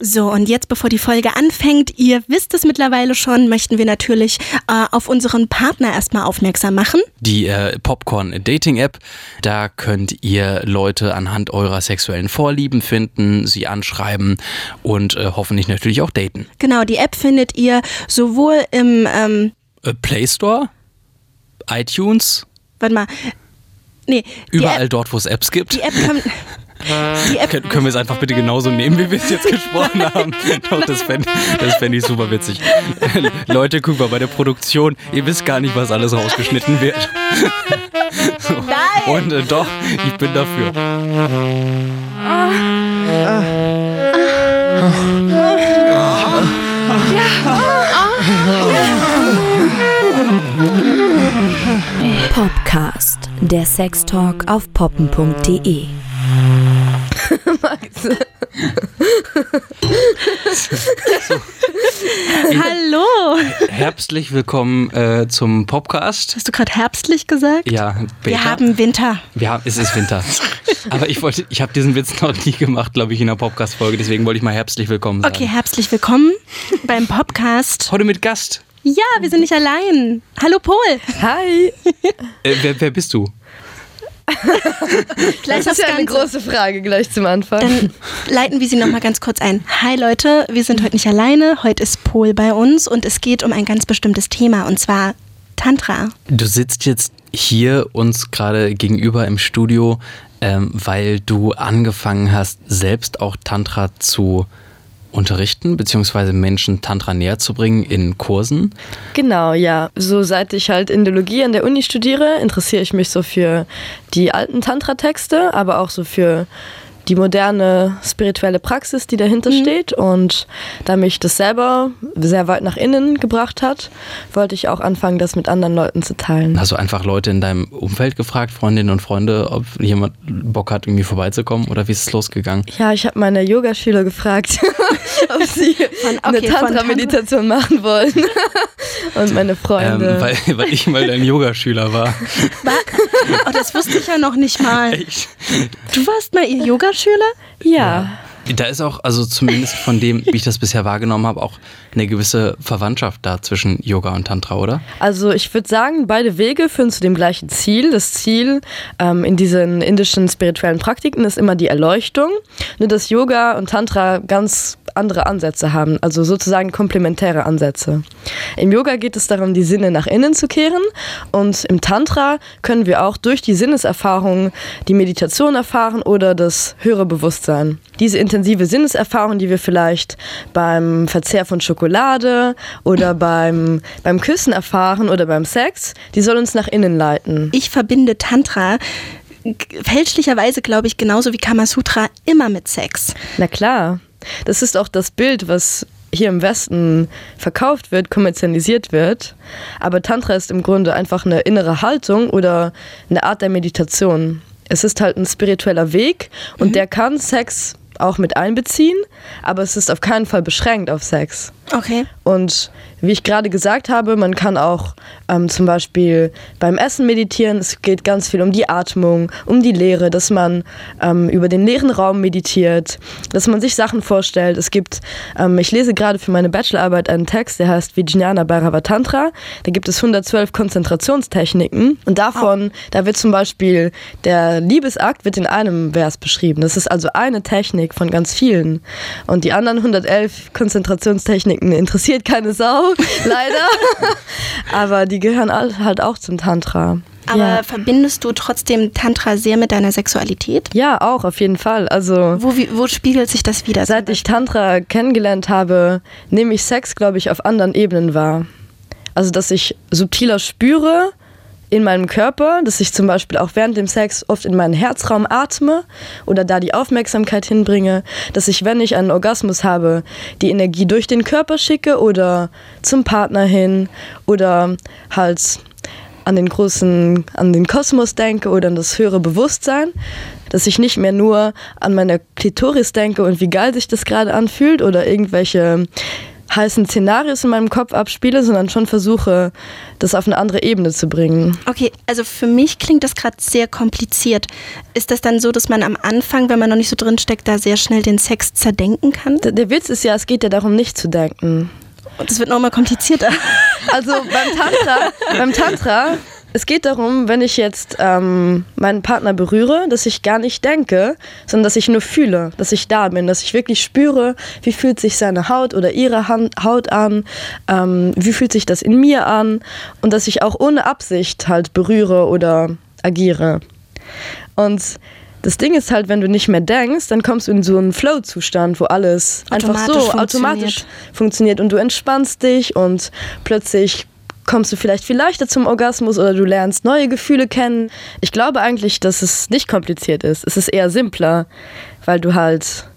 So, und jetzt, bevor die Folge anfängt, ihr wisst es mittlerweile schon, möchten wir natürlich äh, auf unseren Partner erstmal aufmerksam machen. Die äh, Popcorn Dating App, da könnt ihr Leute anhand eurer sexuellen Vorlieben finden, sie anschreiben und äh, hoffentlich natürlich auch daten. Genau, die App findet ihr sowohl im ähm, Äh, Play Store, iTunes, warte mal. Nee, überall App, dort, wo es Apps gibt. die App kommt. Die App, Können, können wir es einfach bitte genauso nehmen, wie wir es jetzt gesprochen haben? Doch, das fände das fänd ich super witzig. Leute, guck mal, bei der Produktion, ihr wisst gar nicht, was alles rausgeschnitten wird. So. Nein! Und äh, doch, ich bin dafür. Popcast, der Sextalk auf poppen.de. Hallo! Herbstlich willkommen äh, zum Podcast. Hast du gerade herbstlich gesagt? Ja, Wir Beta. haben Winter. Wir haben, es ist Winter. Aber ich wollte, ich habe diesen Witz noch nie gemacht, glaube ich, in einer Podcast-Folge. Deswegen wollte ich mal herbstlich willkommen sagen. Okay, herzlich willkommen beim Podcast. Heute mit Gast. Ja, wir sind nicht allein. Hallo Pol. Hi! Äh, wer, wer bist du? Gleich Das ist ja eine große Frage gleich zum Anfang. Dann leiten wir sie nochmal ganz kurz ein. Hi Leute, wir sind heute nicht alleine. Heute ist Pol bei uns und es geht um ein ganz bestimmtes Thema und zwar Tantra. Du sitzt jetzt hier uns gerade gegenüber im Studio, ähm, weil du angefangen hast, selbst auch Tantra zu unterrichten, beziehungsweise Menschen Tantra näher zu bringen in Kursen. Genau, ja. So seit ich halt Indologie an der Uni studiere, interessiere ich mich so für die alten Tantra-Texte, aber auch so für die moderne spirituelle Praxis, die dahinter steht. Und da mich das selber sehr weit nach innen gebracht hat, wollte ich auch anfangen, das mit anderen Leuten zu teilen. Hast du einfach Leute in deinem Umfeld gefragt, Freundinnen und Freunde, ob jemand Bock hat, irgendwie vorbeizukommen oder wie ist es losgegangen? Ja, ich habe meine Yogaschüler gefragt, ob sie eine okay, von Tantra-Meditation machen wollen. Und meine Freunde. Ähm, weil, weil ich mal dein Yogaschüler war. Oh, das wusste ich ja noch nicht mal. Echt? Du warst mal ihr Yogaschüler? ja. Da ist auch, also zumindest von dem, wie ich das bisher wahrgenommen habe, auch eine gewisse Verwandtschaft da zwischen Yoga und Tantra, oder? Also ich würde sagen, beide Wege führen zu dem gleichen Ziel. Das Ziel ähm, in diesen indischen spirituellen Praktiken ist immer die Erleuchtung. Nur dass Yoga und Tantra ganz andere Ansätze haben, also sozusagen komplementäre Ansätze. Im Yoga geht es darum, die Sinne nach innen zu kehren und im Tantra können wir auch durch die Sinneserfahrung die Meditation erfahren oder das höhere Bewusstsein. Diese intensive Sinneserfahrung, die wir vielleicht beim Verzehr von Schokolade oder beim, beim Küssen erfahren oder beim Sex, die soll uns nach innen leiten. Ich verbinde Tantra fälschlicherweise, glaube ich, genauso wie Kamasutra immer mit Sex. Na klar, das ist auch das Bild, was hier im Westen verkauft wird, kommerzialisiert wird. Aber Tantra ist im Grunde einfach eine innere Haltung oder eine Art der Meditation. Es ist halt ein spiritueller Weg und der kann Sex auch mit einbeziehen, aber es ist auf keinen Fall beschränkt auf Sex. Okay. Und wie ich gerade gesagt habe, man kann auch ähm, zum Beispiel beim Essen meditieren. Es geht ganz viel um die Atmung, um die Leere, dass man ähm, über den leeren Raum meditiert, dass man sich Sachen vorstellt. Es gibt, ähm, ich lese gerade für meine Bachelorarbeit einen Text, der heißt Vijnana Bhairava Tantra. Da gibt es 112 Konzentrationstechniken und davon, da wird zum Beispiel der Liebesakt wird in einem Vers beschrieben. Das ist also eine Technik von ganz vielen. Und die anderen 111 Konzentrationstechniken interessiert keine Sau, leider. Aber die gehören halt auch zum Tantra. Aber ja. verbindest du trotzdem Tantra sehr mit deiner Sexualität? ja, auch auf jeden Fall. Also Wo, wie, wo spiegelt sich das wieder? seit ich Tantra kennengelernt habe, nehme ich Sex, glaube ich, auf anderen Ebenen wahr. Also dass ich subtiler spüre in meinem Körper, dass ich zum Beispiel auch während dem Sex oft in meinen Herzraum atme oder da die Aufmerksamkeit hinbringe, dass ich, wenn ich einen Orgasmus habe, die Energie durch den Körper schicke oder zum Partner hin oder halt an den großen, an den Kosmos denke oder an das höhere Bewusstsein, dass ich nicht mehr nur an meine Klitoris denke und wie geil sich das gerade anfühlt oder irgendwelche heißen Szenarios in meinem Kopf abspiele, sondern schon versuche, das auf eine andere Ebene zu bringen. Okay, also für mich klingt das gerade sehr kompliziert. Ist das dann so, dass man am Anfang, wenn man noch nicht so drin steckt, da sehr schnell den Sex zerdenken kann? Der, der Witz ist ja, es geht ja darum, nicht zu denken. Und das wird nochmal komplizierter. Also beim Tantra, beim Tantra es geht darum, wenn ich jetzt ähm, meinen Partner berühre, dass ich gar nicht denke, sondern dass ich nur fühle, dass ich da bin, dass ich wirklich spüre, wie fühlt sich seine Haut oder ihre Hand, Haut an, ähm, wie fühlt sich das in mir an und dass ich auch ohne Absicht halt berühre oder agiere. Und das Ding ist halt, wenn du nicht mehr denkst, dann kommst du in so einen Flow-Zustand, wo alles einfach so automatisch funktioniert und du entspannst dich und plötzlich kommst du vielleicht viel leichter zum Orgasmus oder du lernst neue Gefühle kennen. Ich glaube eigentlich, dass es nicht kompliziert ist. Es ist eher simpler, weil du halt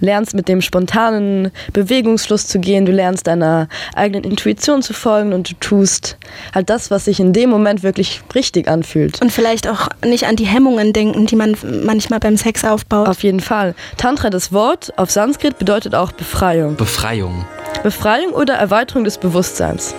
lernst mit dem spontanen Bewegungsfluss zu gehen, du lernst deiner eigenen Intuition zu folgen und du tust halt das, was sich in dem Moment wirklich richtig anfühlt. Und vielleicht auch nicht an die Hemmungen denken, die man manchmal beim Sex aufbaut. Auf jeden Fall. Tantra, das Wort auf Sanskrit, bedeutet auch Befreiung. Befreiung. Befreiung oder Erweiterung des Bewusstseins.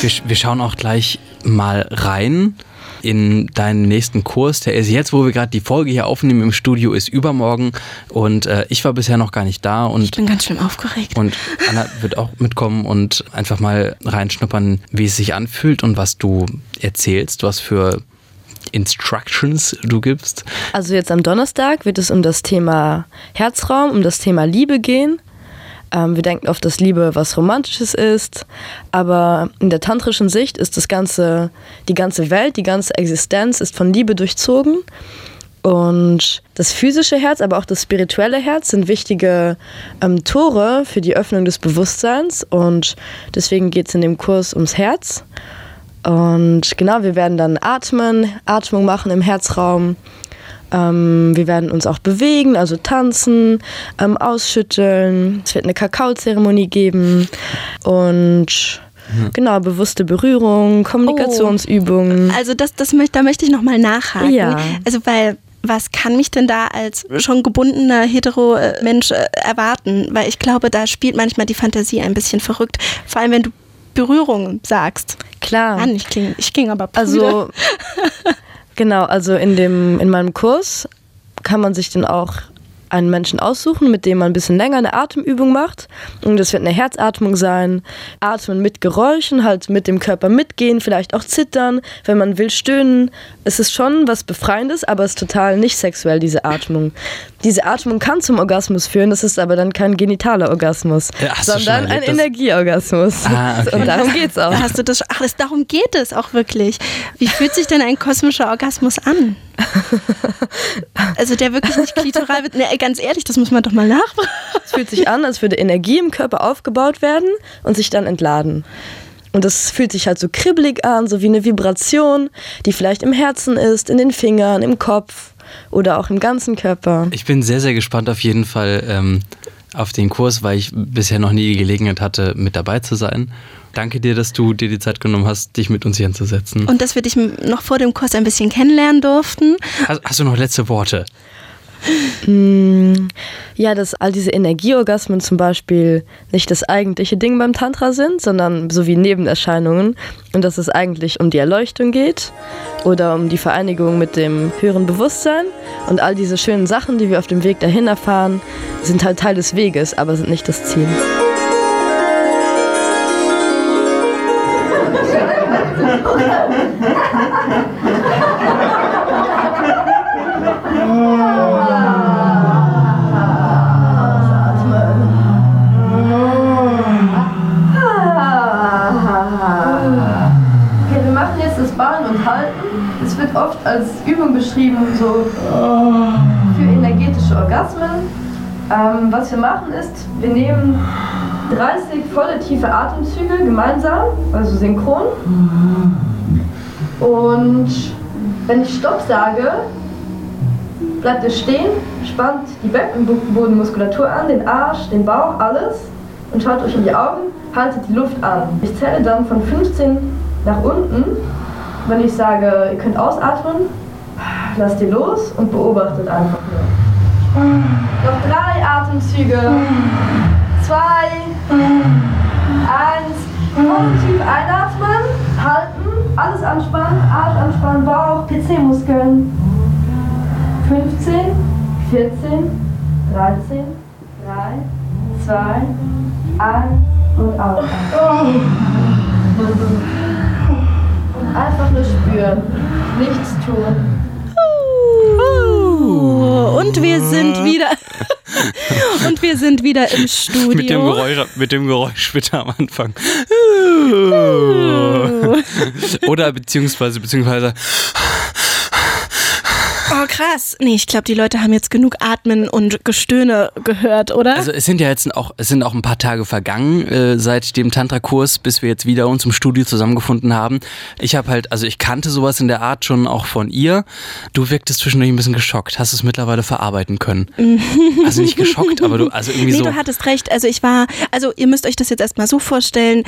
Wir, wir schauen auch gleich mal rein in deinen nächsten Kurs. Der ist jetzt, wo wir gerade die Folge hier aufnehmen im Studio, ist übermorgen und äh, ich war bisher noch gar nicht da und ich bin ganz schön aufgeregt. Und Anna wird auch mitkommen und einfach mal reinschnuppern, wie es sich anfühlt und was du erzählst, was für Instructions du gibst. Also jetzt am Donnerstag wird es um das Thema Herzraum, um das Thema Liebe gehen. Ähm, wir denken oft, dass Liebe was Romantisches ist, aber in der tantrischen Sicht ist das ganze, die ganze Welt, die ganze Existenz ist von Liebe durchzogen. Und das physische Herz, aber auch das spirituelle Herz sind wichtige ähm, Tore für die Öffnung des Bewusstseins. Und deswegen geht es in dem Kurs ums Herz. Und genau, wir werden dann atmen, Atmung machen im Herzraum. Ähm, wir werden uns auch bewegen, also tanzen, ähm, ausschütteln. Es wird eine Kakaozeremonie geben und Genau, bewusste Berührung, Kommunikationsübungen. Oh, also das, das möchte, da möchte ich nochmal nachhaken. Ja. Also weil was kann mich denn da als schon gebundener hetero-Mensch äh, erwarten? Weil ich glaube, da spielt manchmal die Fantasie ein bisschen verrückt. Vor allem, wenn du Berührungen sagst. Klar. Mann, ich klinge ich kling aber prüde. Also Genau, also in, dem, in meinem Kurs kann man sich dann auch einen Menschen aussuchen, mit dem man ein bisschen länger eine Atemübung macht. Und das wird eine Herzatmung sein. Atmen mit Geräuschen, halt mit dem Körper mitgehen, vielleicht auch zittern, wenn man will stöhnen. Es ist schon was Befreiendes, aber es ist total nicht sexuell, diese Atmung. Diese Atmung kann zum Orgasmus führen, das ist aber dann kein genitaler Orgasmus, Ja, sondern ein Energieorgasmus. Ah, okay. Und darum geht's auch. Hast du das? Ach, das, darum geht es auch wirklich. Wie fühlt sich denn ein kosmischer Orgasmus an? Also der wirklich nicht klitoral wird. Ne, ganz ehrlich, das muss man doch mal nachfragen. Es fühlt sich an, als würde Energie im Körper aufgebaut werden und sich dann entladen. Und das fühlt sich halt so kribbelig an, so wie eine Vibration, die vielleicht im Herzen ist, in den Fingern, im Kopf oder auch im ganzen Körper. Ich bin sehr, sehr gespannt auf jeden Fall ähm, auf den Kurs, weil ich bisher noch nie die Gelegenheit hatte, mit dabei zu sein. Danke dir, dass du dir die Zeit genommen hast, dich mit uns hier hinzusetzen. Und dass wir dich noch vor dem Kurs ein bisschen kennenlernen durften. Hast, hast du noch letzte Worte? Ja, dass all diese Energieorgasmen zum Beispiel nicht das eigentliche Ding beim Tantra sind, sondern so wie Nebenerscheinungen und dass es eigentlich um die Erleuchtung geht oder um die Vereinigung mit dem höheren Bewusstsein und all diese schönen Sachen, die wir auf dem Weg dahin erfahren, sind halt Teil des Weges, aber sind nicht das Ziel. Das Bahnen und Halten. Es wird oft als Übung beschrieben, so für energetische Orgasmen. Ähm, was wir machen ist, wir nehmen 30 volle tiefe Atemzüge gemeinsam, also synchron. Und wenn ich Stopp sage, bleibt ihr stehen, spannt die Beckenbodenmuskulatur an, den Arsch, den Bauch, alles und schaut euch in die Augen, haltet die Luft an. Ich zähle dann von 15 nach unten. Wenn ich sage, ihr könnt ausatmen, lasst ihr los und beobachtet einfach nur. Noch drei Atemzüge. Zwei. Eins. Tief einatmen, halten, alles anspannen, Arsch anspannen, Bauch, PC-Muskeln. 15, 14, 13, 3, 2, 1 und aus. Spüren, nichts tun. Und wir sind wieder. Und wir sind wieder im Studio. Mit dem Geräusch, mit dem Geräusch bitte am Anfang. Oder beziehungsweise, beziehungsweise. Oh, krass. Nee, ich glaube, die Leute haben jetzt genug Atmen und Gestöhne gehört, oder? Also es sind ja jetzt auch, es sind auch ein paar Tage vergangen äh, seit dem Tantra-Kurs, bis wir jetzt wieder uns im Studio zusammengefunden haben. Ich habe halt, also ich kannte sowas in der Art schon auch von ihr. Du wirktest zwischendurch ein bisschen geschockt. Hast es mittlerweile verarbeiten können? also nicht geschockt, aber du, also irgendwie nee, so. du hattest recht. Also ich war, also ihr müsst euch das jetzt erstmal so vorstellen.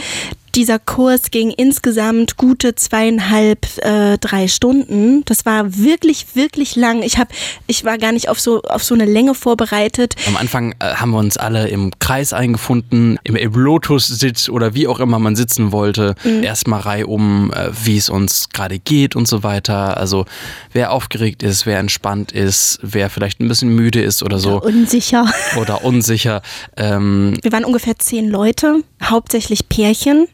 Dieser Kurs ging insgesamt gute zweieinhalb, äh, drei Stunden. Das war wirklich, wirklich lang. Ich, hab, ich war gar nicht auf so, auf so eine Länge vorbereitet. Am Anfang äh, haben wir uns alle im Kreis eingefunden, im, im Lotus-Sitz oder wie auch immer man sitzen wollte. Mhm. Erstmal reihum, äh, wie es uns gerade geht und so weiter. Also wer aufgeregt ist, wer entspannt ist, wer vielleicht ein bisschen müde ist oder so. Unsicher. Oder unsicher. Ähm, Wir waren ungefähr zehn Leute, hauptsächlich Pärchen.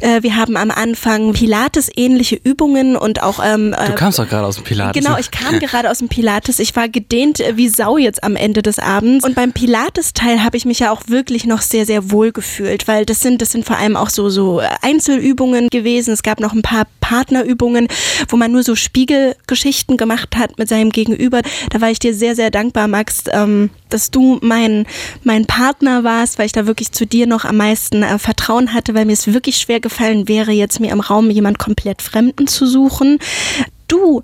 Äh, wir haben am Anfang Pilates-ähnliche Übungen und auch. Ähm, du kamst doch gerade aus dem Pilates. Genau, ne? ich kam gerade aus dem Pilates. Ich war gedehnt äh, wie Sau jetzt am Ende des Abends. Und beim Pilates-Teil habe ich mich ja auch wirklich noch sehr, sehr wohl gefühlt, weil das sind, das sind vor allem auch so, so Einzelübungen gewesen. Es gab noch ein paar Partnerübungen, wo man nur so Spiegelgeschichten gemacht hat mit seinem Gegenüber. Da war ich dir sehr, sehr dankbar, Max, ähm, dass du mein, mein Partner warst, weil ich da wirklich zu dir noch am meisten äh, Vertrauen hatte, weil mir es wirklich schwer gefallen wäre, jetzt mir im Raum jemand komplett Fremden zu suchen. Du,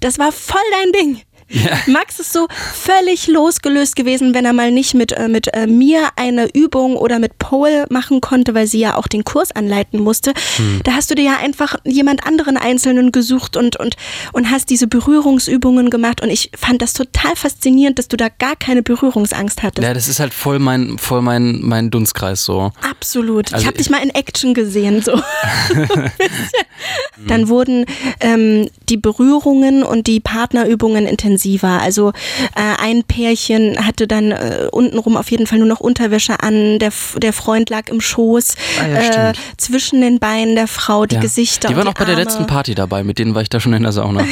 das war voll dein Ding. Ja. Max ist so völlig losgelöst gewesen, wenn er mal nicht mit, äh, mit äh, mir eine Übung oder mit Paul machen konnte, weil sie ja auch den Kurs anleiten musste. Da hast du dir ja einfach jemand anderen Einzelnen gesucht und, und, und hast diese Berührungsübungen gemacht. Und ich fand das total faszinierend, dass du da gar keine Berührungsangst hattest. ja, das ist halt voll mein, voll mein, mein Dunstkreis so. Absolut. Also ich habe dich mal in Action gesehen, so. Dann wurden ähm, die Berührungen und die Partnerübungen intensiver. Also äh, ein Pärchen hatte dann äh, untenrum auf jeden Fall nur noch Unterwäsche an, der, der Freund lag im Schoß, Ah ja, äh, zwischen den Beinen der Frau, die Ja. Gesichter. Die waren auch bei der letzten Party dabei, mit denen war ich da schon in der Sauna.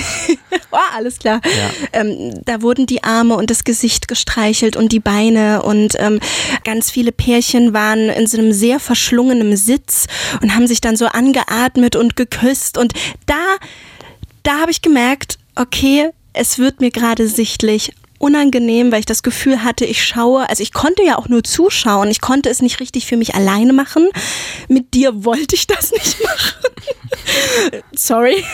Oh, alles klar. Ja. Ähm, da wurden die Arme und das Gesicht gestreichelt und die Beine und ähm, ganz viele Pärchen waren in so einem sehr verschlungenen Sitz und haben sich dann so angeatmet und geküsst und da, da habe ich gemerkt, okay, es wird mir gerade sichtlich unangenehm, weil ich das Gefühl hatte, ich schaue, also ich konnte ja auch nur zuschauen, ich konnte es nicht richtig für mich alleine machen. Mit dir wollte ich das nicht machen. Sorry.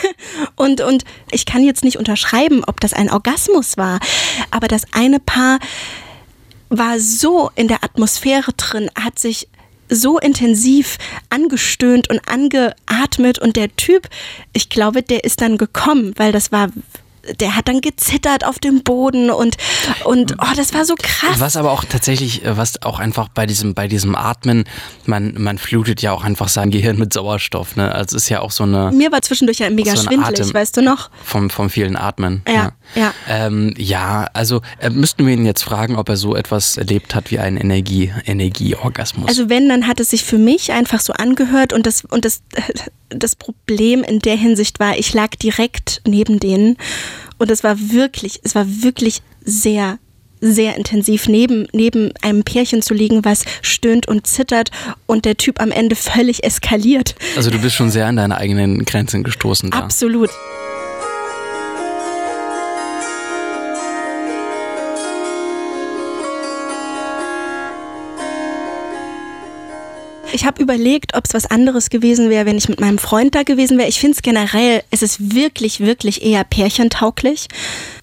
Und, und ich kann jetzt nicht unterschreiben, ob das ein Orgasmus war, aber das eine Paar war so in der Atmosphäre drin, hat sich so intensiv angestöhnt und angeatmet und der Typ, ich glaube, der ist dann gekommen, weil das war der hat dann gezittert auf dem Boden und und oh, das war so krass. Was aber auch tatsächlich, äh, was auch einfach bei diesem, bei diesem Atmen, man, man flutet ja auch einfach sein Gehirn mit Sauerstoff. Ne? Also es ist ja auch so eine Mir war zwischendurch ja mega so ein schwindelig, Atem. weißt du noch? vom, vom vielen Atmen. Ja, ja. Ähm, ja, also äh, müssten wir ihn jetzt fragen, ob er so etwas erlebt hat wie einen Energie, Energieorgasmus. Also wenn, dann hat es sich für mich einfach so angehört und das, und das, das Problem in der Hinsicht war, ich lag direkt neben denen und es war wirklich, es war wirklich sehr, sehr intensiv neben, neben einem Pärchen zu liegen, was stöhnt und zittert und der Typ am Ende völlig eskaliert. also du bist schon sehr an deine eigenen Grenzen gestoßen da. Absolut. Ich habe überlegt, ob es was anderes gewesen wäre, wenn ich mit meinem Freund da gewesen wäre. Ich finde es generell, es ist wirklich, wirklich eher pärchentauglich.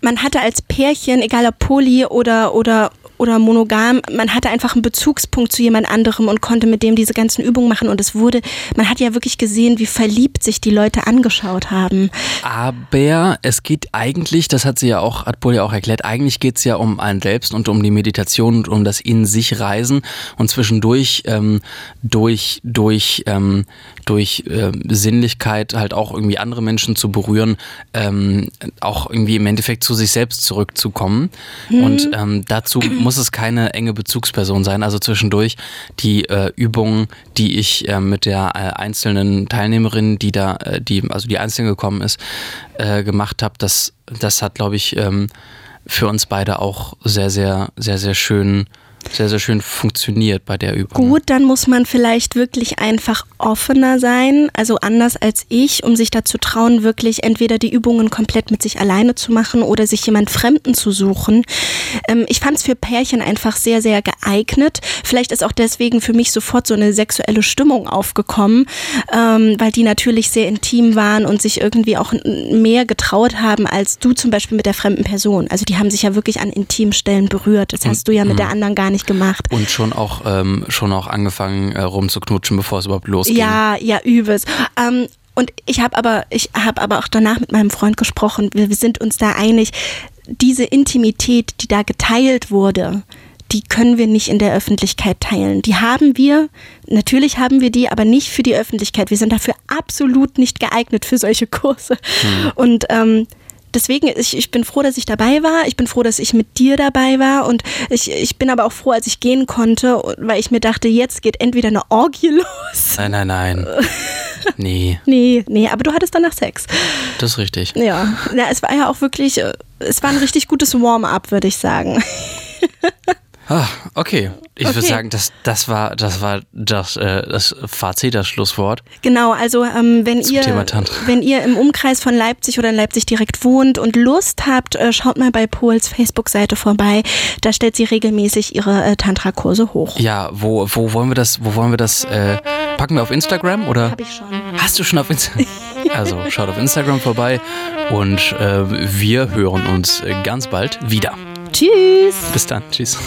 Man hatte als Pärchen, egal ob Poly oder, oder oder monogam, man hatte einfach einen Bezugspunkt zu jemand anderem und konnte mit dem diese ganzen Übungen machen. Und es wurde, man hat ja wirklich gesehen, wie verliebt sich die Leute angeschaut haben. Aber es geht eigentlich, das hat sie ja auch, hat Paul ja auch erklärt, eigentlich geht es ja um ein Selbst und um die Meditation und um das in sich Reisen und zwischendurch ähm, durch, durch, ähm, durch äh, Sinnlichkeit halt auch irgendwie andere Menschen zu berühren, ähm, auch irgendwie im Endeffekt zu sich selbst zurückzukommen. Mhm. Und ähm, dazu muss es keine enge Bezugsperson sein. Also zwischendurch die äh, Übungen, die ich äh, mit der äh, einzelnen Teilnehmerin, die da, äh, die, also die einzeln gekommen ist, äh, gemacht habe, das, das hat, glaube ich, ähm, für uns beide auch sehr, sehr, sehr, sehr schön sehr, sehr schön funktioniert bei der Übung. Gut, dann muss man vielleicht wirklich einfach offener sein, also anders als ich, um sich dazu trauen, wirklich entweder die Übungen komplett mit sich alleine zu machen oder sich jemand Fremden zu suchen. Ähm, ich fand es für Pärchen einfach sehr, sehr geeignet. Vielleicht ist auch deswegen für mich sofort so eine sexuelle Stimmung aufgekommen, ähm, weil die natürlich sehr intim waren und sich irgendwie auch mehr getraut haben als du zum Beispiel mit der fremden Person. Also die haben sich ja wirklich an intimen Stellen berührt. Das hast du ja mit der anderen gar nicht gemacht. Und schon auch, ähm, schon auch angefangen äh, rumzuknutschen, bevor es überhaupt losging. Ja, ja, übelst. Ähm, und ich habe aber, ich habe aber auch danach mit meinem Freund gesprochen. Wir, wir sind uns da einig. Diese Intimität, die da geteilt wurde, die können wir nicht in der Öffentlichkeit teilen. Die haben wir, natürlich haben wir die, aber nicht für die Öffentlichkeit. Wir sind dafür absolut nicht geeignet für solche Kurse. Hm. Und ähm, deswegen, ich, ich bin froh, dass ich dabei war. Ich bin froh, dass ich mit dir dabei war. Und ich, ich bin aber auch froh, als ich gehen konnte, weil ich mir dachte, jetzt geht entweder eine Orgie los. Nein, nein, nein. Nee. nee, nee, aber du hattest danach Sex. Das ist richtig. Ja. ja es war ja auch wirklich, äh, es war ein richtig gutes Warm-up, würde ich sagen. Ah, okay. Ich okay. würde sagen, das, das war, das, war das, äh, das Fazit, das Schlusswort. Genau, also ähm, wenn, ihr, wenn ihr im Umkreis von Leipzig oder in Leipzig direkt wohnt und Lust habt, äh, schaut mal bei Pols Facebook-Seite vorbei. Da stellt sie regelmäßig ihre äh, Tantra-Kurse hoch. Ja, wo, wo wollen wir das, wo wollen wir das, äh, packen wir auf Instagram oder? Hab ich schon. Hast du schon auf Instagram? also schaut auf Instagram vorbei und äh, wir hören uns ganz bald wieder. Tschüss. Bis dann. Tschüss.